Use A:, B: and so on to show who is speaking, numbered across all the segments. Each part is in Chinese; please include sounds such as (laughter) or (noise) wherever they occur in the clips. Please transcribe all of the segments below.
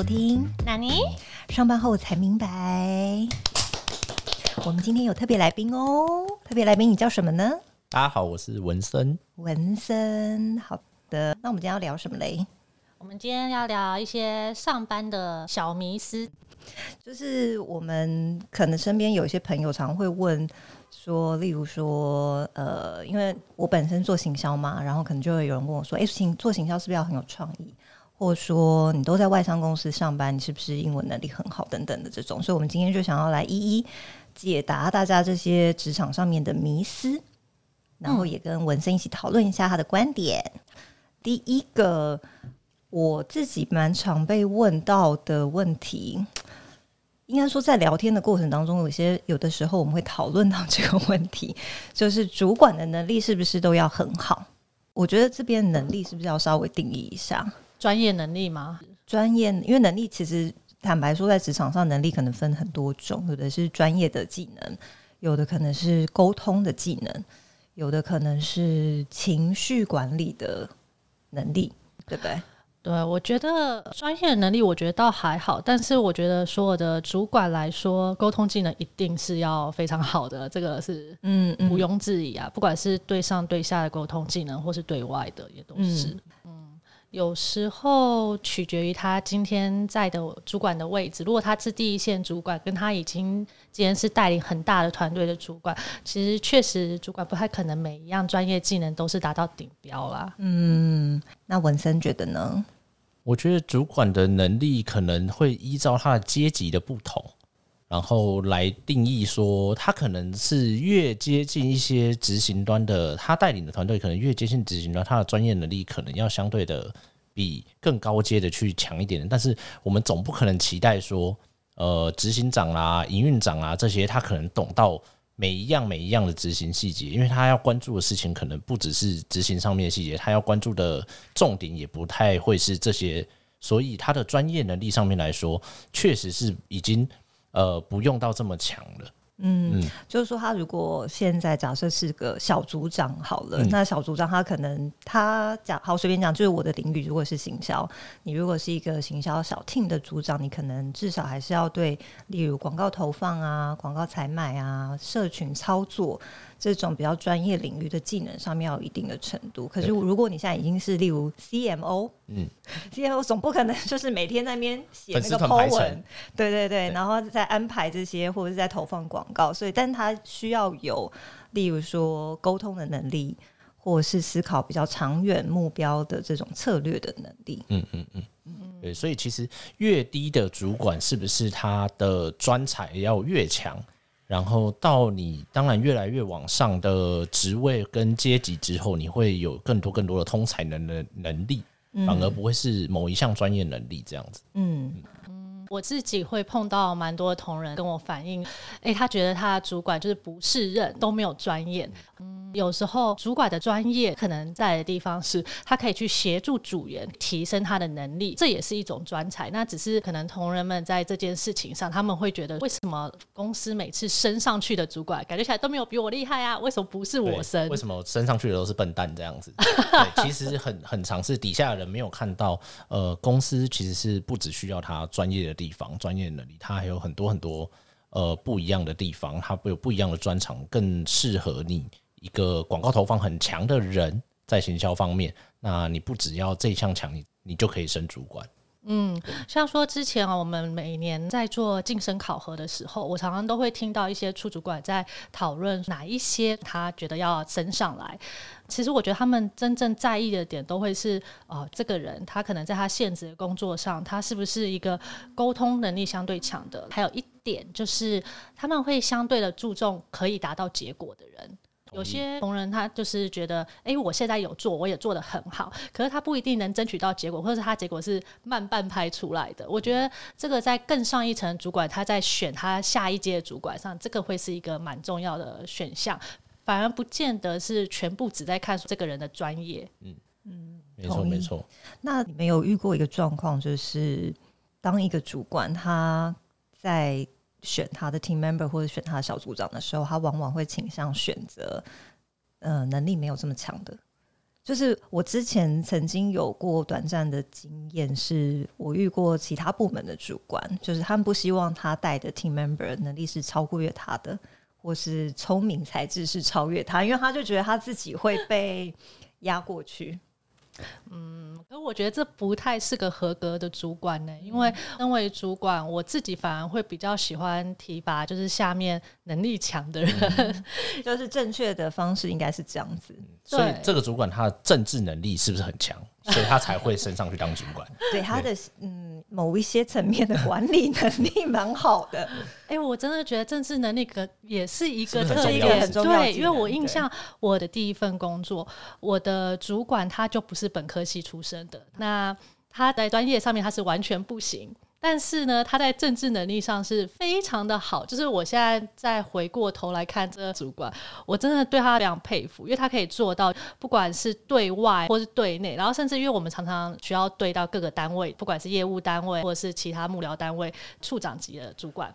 A: 收听。
B: 纳尼？
A: 上班后才明白，我们今天有特别来宾哦。特别来宾，你叫什么呢？
C: 大家好，我是文森。
A: 文森，好的。那我们今天要聊什么嘞？
B: 我们今天要聊一些上班的小迷思，
A: 就是我们可能身边有一些朋友常会问说，例如说，呃，因为我本身做行销嘛，然后可能就会有人问我说，哎、行做行销是不是要很有创意？或者说你都在外商公司上班，你是不是英文能力很好等等的这种？所以，我们今天就想要来一一解答大家这些职场上面的迷思，然后也跟文森一起讨论一下他的观点。第一个，我自己蛮常被问到的问题，应该说在聊天的过程当中，有些有的时候我们会讨论到这个问题，就是主管的能力是不是都要很好？我觉得这边能力是不是要稍微定义一下？
B: 专业能力吗？
A: 专业，因为能力其实坦白说，在职场上能力可能分很多种，有的是专业的技能，有的可能是沟通的技能，有的可能是情绪管理的能力，对不对？
B: 对，我觉得专业能力，我觉得倒还好，但是我觉得所有的主管来说，沟通技能一定是要非常好的，这个是
A: 嗯
B: 毋庸置疑啊。不管是对上对下的沟通技能，或是对外的，也都是。嗯有时候取决于他今天在的主管的位置。如果他是第一线主管，跟他已经今天是带领很大的团队的主管，其实确实主管不太可能每一样专业技能都是达到顶标啦。
A: 嗯，那文森觉得呢？
C: 我觉得主管的能力可能会依照他的阶级的不同，然后来定义说，他可能是越接近一些执行端的，他带领的团队可能越接近执行端，他的专业能力可能要相对的比更高阶的去强一点。但是我们总不可能期待说，呃，执行长啦、营运长啊这些，他可能懂到每一样每一样的执行细节，因为他要关注的事情可能不只是执行上面的细节，他要关注的重点也不太会是这些，所以他的专业能力上面来说，确实是已经呃不用到这么强了。
A: 就是说，他如果现在假设是个小组长好了，
C: 嗯
A: 那小组长他可能他讲好随便讲，就是我的领域如果是行销，你如果是一个行销小 team 的组长，你可能至少还是要对，例如广告投放啊、广告采买啊、社群操作这种比较专业领域的技能上面要有一定的程度。可是如果你现在已经是例如 CMO，
C: 嗯，(laughs)
A: CMO 总不可能就是每天在那边写那个 po 文，对对对，
C: 对。
A: 然后再安排这些或者是在投放广告，所以但他需要有，例如说沟通的能力，或者是思考比较长远目标的这种策略的能力。
C: 嗯嗯。嗯，对，所以其实越低的主管是不是他的专才要越强，然后到你当然越来越往上的职位跟阶级之后，你会有更多更多的通才能的能力，反而不会是某一项专业能力这样子。
A: 嗯
B: 我自己会碰到蛮多的同仁跟我反映，诶，他觉得他的主管就是不是任都没有专业。嗯，有时候主管的专业可能在的地方是，他可以去协助组员提升他的能力，这也是一种专才。那只是可能同仁们在这件事情上，他们会觉得，为什么公司每次升上去的主管感觉起来都没有比我厉害啊？为什么不是我升？
C: 为什么升上去的都是笨蛋这样子？对，其实很很尝试底下的人没有看到，呃，公司其实是不只需要他专业的地方、专业能力，他还有很多很多呃不一样的地方，他有不一样的专长，更适合你一个广告投放很强的人在行销方面。那你不只要这一项强，你你就可以升主管。
B: 嗯像说之前啊，我们每年在做晋升考核的时候，我常常都会听到一些处主管在讨论哪一些他觉得要升上来。其实我觉得他们真正在意的点都会是，呃，这个人他可能在他现职的工作上，他是不是一个沟通能力相对强的？还有一点就是，他们会相对的注重可以达到结果的人。有些同仁他就是觉得，哎、我现在有做，我也做得很好，可是他不一定能争取到结果，或者是他结果是慢半拍出来的。我觉得这个在更上一层主管他在选他下一届的主管上，这个会是一个蛮重要的选项，反而不见得是全部只在看这个人的专业。
C: 嗯嗯
A: 没错，
C: 没错。
A: 那你们有遇过一个状况，就是当一个主管他在选他的 team member 或者选他的小组长的时候，他往往会倾向选择呃能力没有这么强的。就是我之前曾经有过短暂的经验，是我遇过其他部门的主管，就是他们不希望他带的 team member 能力是超过越他的，或是聪明才智是超越他，因为他就觉得他自己会被压过去。
B: 可我觉得这不太是个合格的主管呢，因为身为主管，我自己反而会比较喜欢提拔就是下面能力强的人。
A: 就是正确的方式应该是这样子，
C: 所以这个主管他的政治能力是不是很强？(laughs) 所以他才会升上去当主管。
A: 对他的嗯某一些层面的管理能力蛮好的。(laughs)
B: 哎、我真的觉得政治能力可也是一个特
C: 重要
B: 点，
A: 很重要
B: 对，因为我印象我的第一份工作，我的主管他就不是本科系出身的，那他在专业上面他是完全不行。但是呢，他在政治能力上是非常的好。就是我现在再回过头来看这个主管，我真的对他非常佩服，因为他可以做到，不管是对外或是对内，然后甚至因为我们常常需要对到各个单位，不管是业务单位或者是其他幕僚单位、处长级的主管，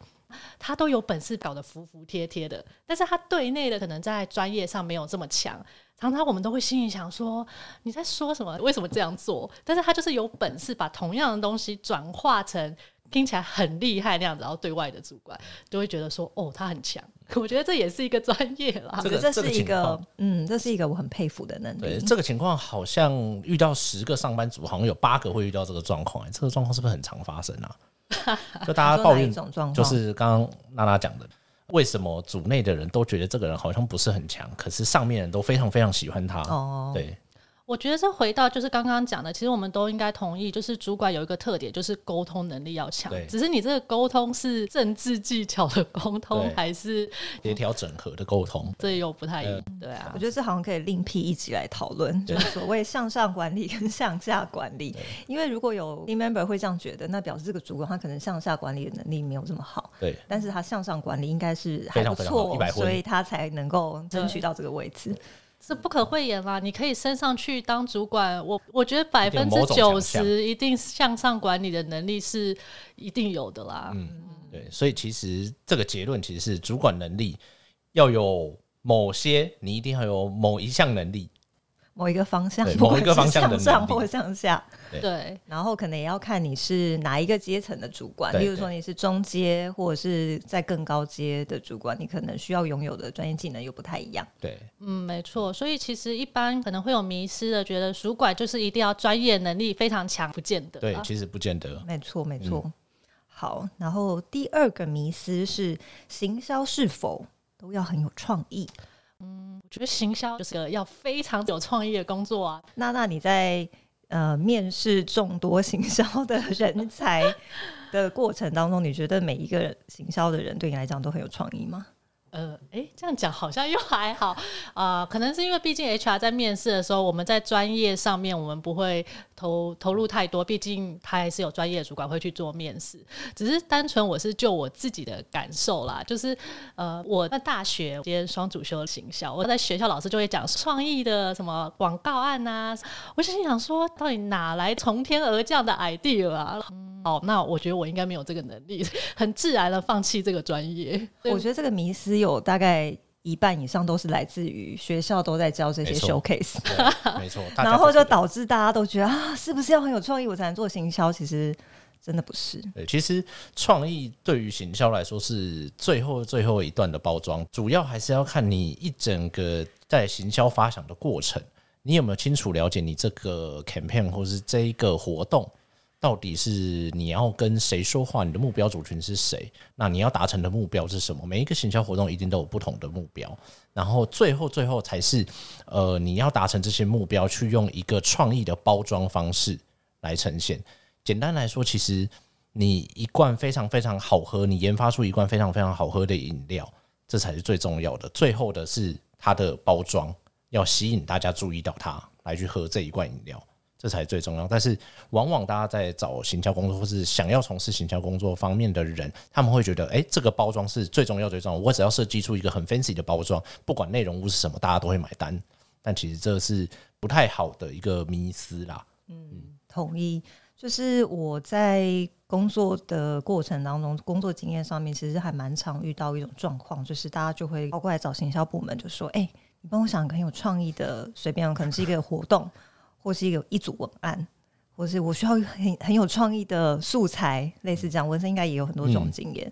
B: 他都有本事搞得服服帖帖的，但是他对内的可能在专业上没有这么强。常常我们都会心里想说你在说什么？为什么这样做？但是他就是有本事把同样的东西转化成听起来很厉害那样子，然后对外的主管就会觉得说哦，他很强。(laughs) 我觉得这也是一个专业啦
C: 这。个
A: 这
C: 这个
A: 是一个嗯，这是一个我很佩服的能
C: 对
A: 力。
C: 这个情况，好像遇到十个上班族，好像有八个会遇到这个状况、哎这个状况是不是很常发生啊？(laughs) 就大家抱怨，就是刚刚娜娜讲的，为什么组内的人都觉得这个人好像不是很强，可是上面人都非常非常喜欢他？
A: 哦，
C: 对，
B: 我觉得这回到就是刚刚讲的，其实我们都应该同意，就是主管有一个特点，就是沟通能力要强
C: 对。
B: 只是你这个沟通是政治技巧的沟通
C: 对，
B: 还是
C: 协调整合的沟通。
B: 这又不太一样？对啊
A: 我，觉得这好像可以另辟一集来讨论，就是所谓向上管理跟向下管理。因为如果有 team member 会这样觉得，那表示这个主管他可能向下管理的能力没有这么好，
C: 对，
A: 但是他向上管理应该是还不错所以他才能够争取到这个位置。
B: 是不可讳言啦。你可以升上去当主管，我我觉得百分之九十一定向上管理的能力是一定有的啦。
C: 嗯对，所以其实这个结论其实是主管能力要有某些，你一定要有某一项能力。
A: 某一个方向
C: 某一个方向的
A: 向上或向下，
B: 对，
A: 然后可能也要看你是哪一个阶层的主管，例如说你是中阶或者是在更高阶的主管，你可能需要拥有的专业技能又不太一样。
C: 对，
B: 嗯，没错。所以其实一般可能会有迷失的，觉得主管就是一定要专业能力非常强，不见得
C: 对，其实不见得。
A: 没错，没错。
C: 嗯
A: 好，然后第二个迷思是行销是否都要很有创意？
B: 嗯我觉得行销就是个要非常有创意的工作啊。
A: 那那你在呃面试众多行销的人才的过程当中，你觉得每一个行销的人对你来讲都很有创意吗？
B: 呃，诶，这样讲好像又还好啊、(laughs) 可能是因为毕竟 HR 在面试的时候，我们在专业上面我们不会投投入太多，毕竟他还是有专业的主管会去做面试。只是单纯我是就我自己的感受啦，就是呃，我在大学今天双主修行销，我在学校老师就会讲创意的什么广告案呐、我就心想说，到底哪来从天而降的 idea 啊？哦，那我觉得我应该没有这个能力，(laughs) 很自然的放弃这个专业。
A: 我觉得这个迷思有大概一半以上都是来自于学校都在教这些 showcase，
C: 没错。(laughs)
A: 然后就导致大家都觉得啊，是不是要很有创意我才能做行销？其实真的不是。
C: 对，其实创意对于行销来说是最后最后一段的包装，主要还是要看你一整个在行销发想的过程，你有没有清楚了解你这个 campaign 或是这一个活动。到底是你要跟谁说话？你的目标族群是谁？那你要达成的目标是什么？每一个行销活动一定都有不同的目标，然后最后最后才是呃，你要达成这些目标，去用一个创意的包装方式来呈现。简单来说，其实你一罐非常非常好喝，你研发出一罐非常非常好喝的饮料，这才是最重要的。最后的是它的包装，要吸引大家注意到它，来去喝这一罐饮料，这才是最重要。但是往往大家在找行销工作，或是想要从事行销工作方面的人，他们会觉得，哎、这个包装是最重要最重要。我只要设计出一个很 fancy 的包装，不管内容物是什么，大家都会买单。但其实这是不太好的一个迷思啦。
A: 嗯同意，就是我在工作的过程当中，工作经验上面，其实还蛮常遇到一种状况，就是大家就会跑过来找行销部门，就说：“哎、你帮我想很有创意的，随便可能是一个活动，或是一个一组文案，或是我需要很很有创意的素材，类似这样。文森应该也有很多种经验。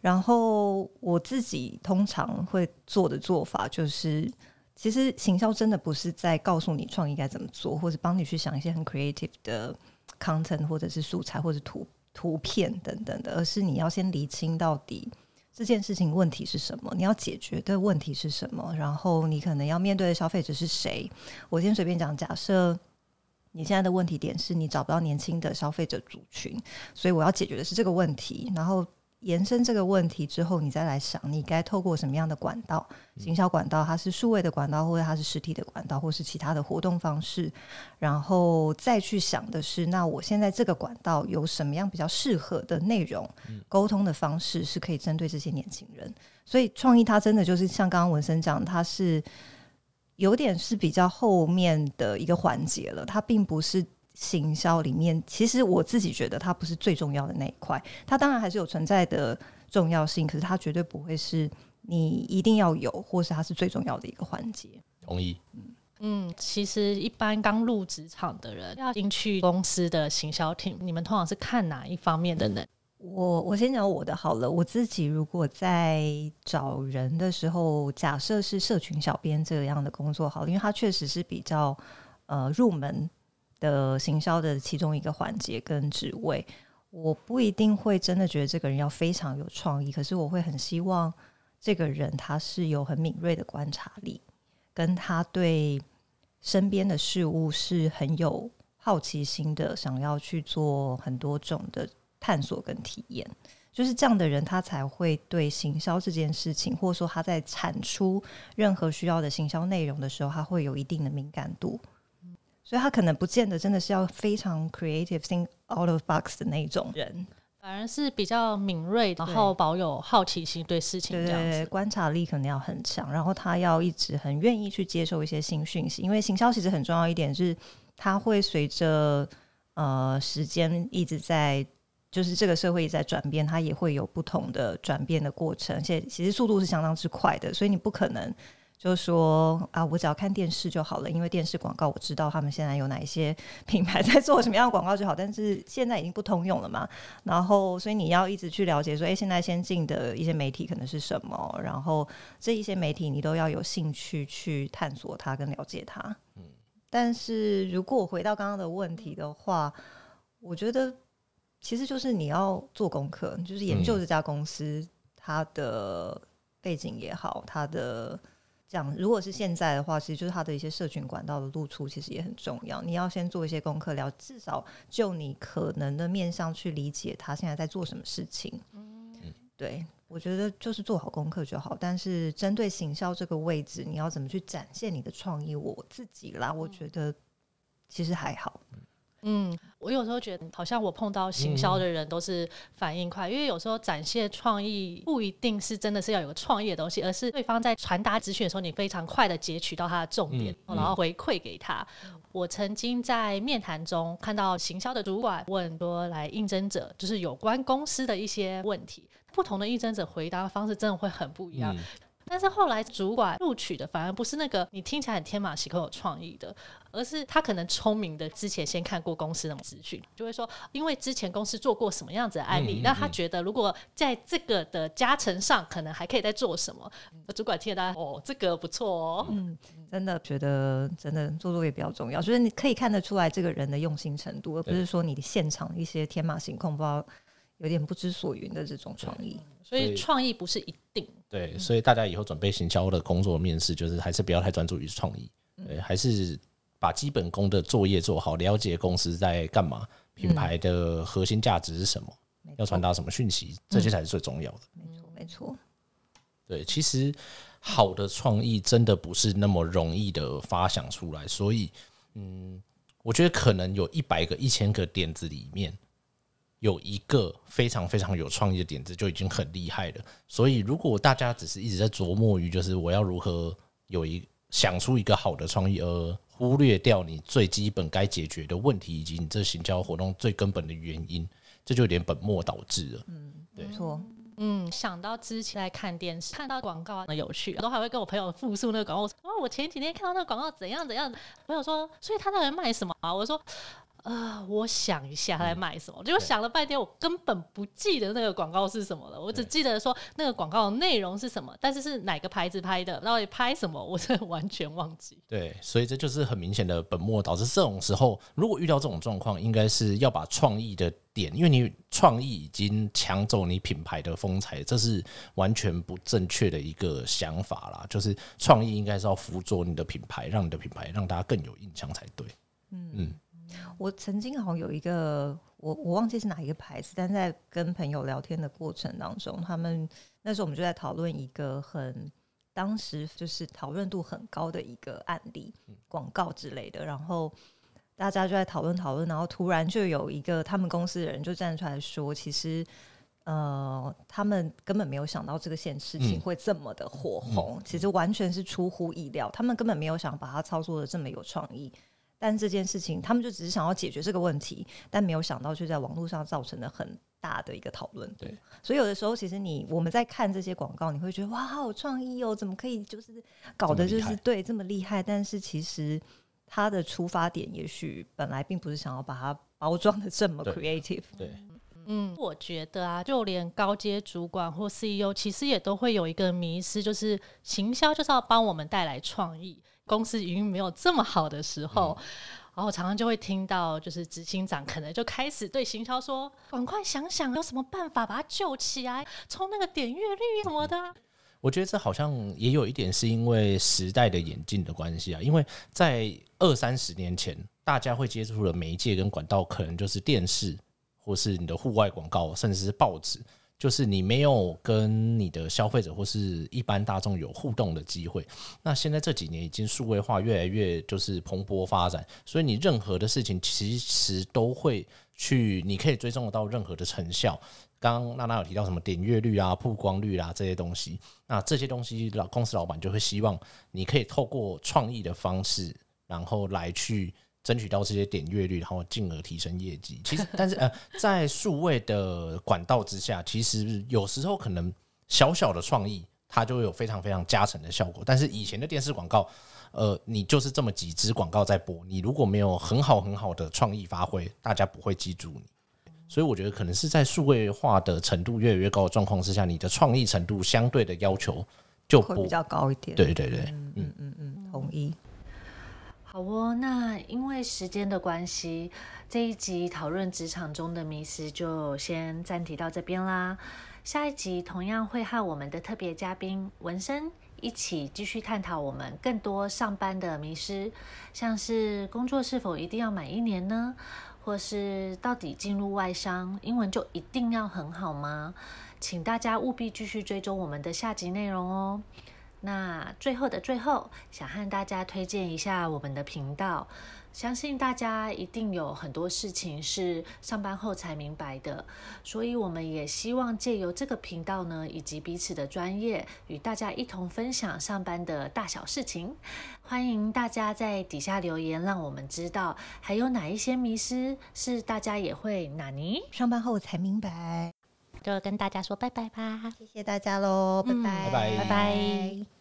A: 然后我自己通常会做的做法就是，其实行销真的不是在告诉你创意该怎么做，或者帮你去想一些很 creative 的 content，或者是素材，或者图图片等等的，而是你要先理清到底这件事情问题是什么，你要解决的问题是什么，然后你可能要面对的消费者是谁。我先随便讲，假设你现在的问题点是你找不到年轻的消费者族群，所以我要解决的是这个问题，然后。延伸这个问题之后，你再来想，你该透过什么样的管道？行销管道，它是数位的管道，或者它是实体的管道，或是其他的活动方式。然后再去想的是，那我现在这个管道有什么样比较适合的内容？沟通的方式是可以针对这些年轻人。所以创意它真的就是像刚刚文森讲，它是有点是比较后面的一个环节了，它并不是。行销里面，其实我自己觉得它不是最重要的那一块，它当然还是有存在的重要性，可是它绝对不会是你一定要有，或是它是最重要的一个环节。
C: 同意。
B: 嗯，其实一般刚入职场的人要进去公司的行销厅，你们通常是看哪一方面的呢？
A: 我我先讲我的好了，我自己如果在找人的时候，假设是社群小编这样的工作好了，因为它确实是比较呃入门。的行销的其中一个环节跟职位，我不一定会真的觉得这个人要非常有创意，可是我会很希望这个人他是有很敏锐的观察力，跟他对身边的事物是很有好奇心的，想要去做很多种的探索跟体验，就是这样的人，他才会对行销这件事情，或者说他在产出任何需要的行销内容的时候，他会有一定的敏感度。所以他可能不见得真的是要非常 creative think out of box 的那种人，
B: 反而是比较敏锐，然后保有好奇心，对事情这样子，
A: 观察力可能要很强，然后他要一直很愿意去接受一些新讯息，因为行销其实很重要一点是，它会随着呃时间一直在，就是这个社会在转变，它也会有不同的转变的过程，而且其实速度是相当之快的，所以你不可能。就说啊，我只要看电视就好了，因为电视广告我知道他们现在有哪一些 (laughs) 品牌在做什么样的广告就好。但是现在已经不通用了嘛，然后所以你要一直去了解说，哎，现在先进的一些媒体可能是什么，然后这一些媒体你都要有兴趣去探索它跟了解它。嗯，但是如果回到刚刚的问题的话，我觉得其实就是你要做功课，就是研究这家公司它的背景也好，它的。讲，如果是现在的话，其实就是它的一些社群管道的露出，其实也很重要。你要先做一些功课，聊至少就你可能的面向去理解他现在在做什么事情。嗯，对，我觉得就是做好功课就好。但是针对行销这个位置，你要怎么去展现你的创意？我自己啦，我觉得其实还好。
B: 嗯，我有时候觉得好像我碰到行销的人都是反应快，因为有时候展现创意不一定是真的是要有个创意的东西，而是对方在传达资讯的时候，你非常快的截取到他的重点，然后回馈给他。我曾经在面谈中看到行销的主管问多来应征者，就是有关公司的一些问题，不同的应征者回答方式真的会很不一样。但是后来主管录取的反而不是那个你听起来很天马行空有创意的，而是他可能聪明的之前先看过公司的资讯，就会说因为之前公司做过什么样子的案例，那他觉得如果在这个的加成上，可能还可以再做什么。主管听到，哦，这个不错哦，
A: 嗯，真的觉得真的做作业比较重要，就是你可以看得出来这个人的用心程度，而不是说你的现场一些天马行空，不知道有点不知所云的这种创意。
B: 所以创意不是一定。
C: 对，所以大家以后准备行销的工作面试，就是还是不要太专注于创意，对，还是把基本功的作业做好，了解公司在干嘛，品牌的核心价值是什么，要传达什么讯息，这些才是最重要的。
A: 没错，没错。
C: 对，其实好的创意真的不是那么容易的发想出来，所以，嗯，我觉得可能有一百个、一千个点子里面。有一个非常非常有创意的点子就已经很厉害了，所以如果大家只是一直在琢磨于就是我要如何有一想出一个好的创意，而忽略掉你最基本该解决的问题以及你这行销活动最根本的原因，这就有点本末倒置了。
A: 嗯，没错。
B: 嗯，想到之前在看电视，看到广告很有趣，都还会跟我朋友复述那个广告。哦，我前几天看到那个广告怎样怎样，朋友说，所以他在卖什么啊？我说。呃，我想一下他在卖什么，结果想了半天，我根本不记得那个广告是什么了。我只记得说那个广告内容是什么，但是是哪个牌子拍的，到底拍什么，我真的完全忘记。
C: 对，所以这就是很明显的本末倒置。这种时候，如果遇到这种状况，应该是要把创意的点，因为你创意已经抢走你品牌的风采，这是完全不正确的一个想法啦。就是创意应该是要辅佐你的品牌，让你的品牌让大家更有印象才对。嗯嗯。
A: 我曾经好像有一个，我我忘记是哪一个牌子，但在跟朋友聊天的过程当中，他们那时候我们就在讨论一个很当时就是讨论度很高的一个案例广告之类的，然后大家就在讨论讨论，然后突然就有一个他们公司的人就站出来说，其实呃，他们根本没有想到这个件事情会这么的火红，其实完全是出乎意料，他们根本没有想把它操作的这么有创意。但这件事情，他们就只是想要解决这个问题，但没有想到却在网络上造成了很大的一个讨论。
C: 对，
A: 所以有的时候，其实你我们在看这些广告，你会觉得哇，好有创意哦，怎么可以就是搞的就是对这么厉害？但是其实他的出发点，也许本来并不是想要把它包装的这么 creative。
C: 对。
B: 嗯，我觉得啊，就连高阶主管或 CEO，其实也都会有一个迷失，就是行销就是要帮我们带来创意。公司营运没有这么好的时候，然后常常就会听到，就是执行长可能就开始对行销说：“赶快想想有什么办法把它救起来，冲那个点阅率什么的。”
C: 我觉得这好像也有一点是因为时代的演进的关系啊，因为在二三十年前，大家会接触的媒介跟管道可能就是电视。或是你的户外广告，甚至是报纸，就是你没有跟你的消费者或是一般大众有互动的机会。那现在这几年已经数位化越来越就是蓬勃发展，所以你任何的事情其实都会去，你可以追踪得到任何的成效。刚刚娜娜有提到什么点阅率啊、曝光率啦这些东西，那这些东西老公司老板就会希望你可以透过创意的方式，然后来去。争取到这些点阅率，然后进而提升业绩。其实，但是呃，在数位的管道之下，其实有时候可能小小的创意，它就会有非常非常加成的效果。但是以前的电视广告，呃，你就是这么几支广告在播，你如果没有很好很好的创意发挥，大家不会记住你。所以我觉得可能是在数位化的程度越来越高的状况之下，你的创意程度相对的要求就
A: 会比较高一点。
C: 对对对，
A: 嗯嗯嗯，同意。
D: 好哦，那因为时间的关系，这一集讨论职场中的迷失就先暂停到这边啦。下一集同样会和我们的特别嘉宾文生一起继续探讨我们更多上班的迷失，像是工作是否一定要满一年呢？或是到底进入外商，英文就一定要很好吗？请大家务必继续追踪我们的下集内容哦。那最后的最后，想和大家推荐一下我们的频道。相信大家一定有很多事情是上班后才明白的，所以我们也希望借由这个频道呢，以及彼此的专业，与大家一同分享上班的大小事情。欢迎大家在底下留言，让我们知道还有哪一些迷失是大家也会哪尼
A: 上班后才明白。
B: 就跟大家说拜拜吧，
A: 谢谢大家喽，拜拜。
C: 拜拜。
B: 拜拜。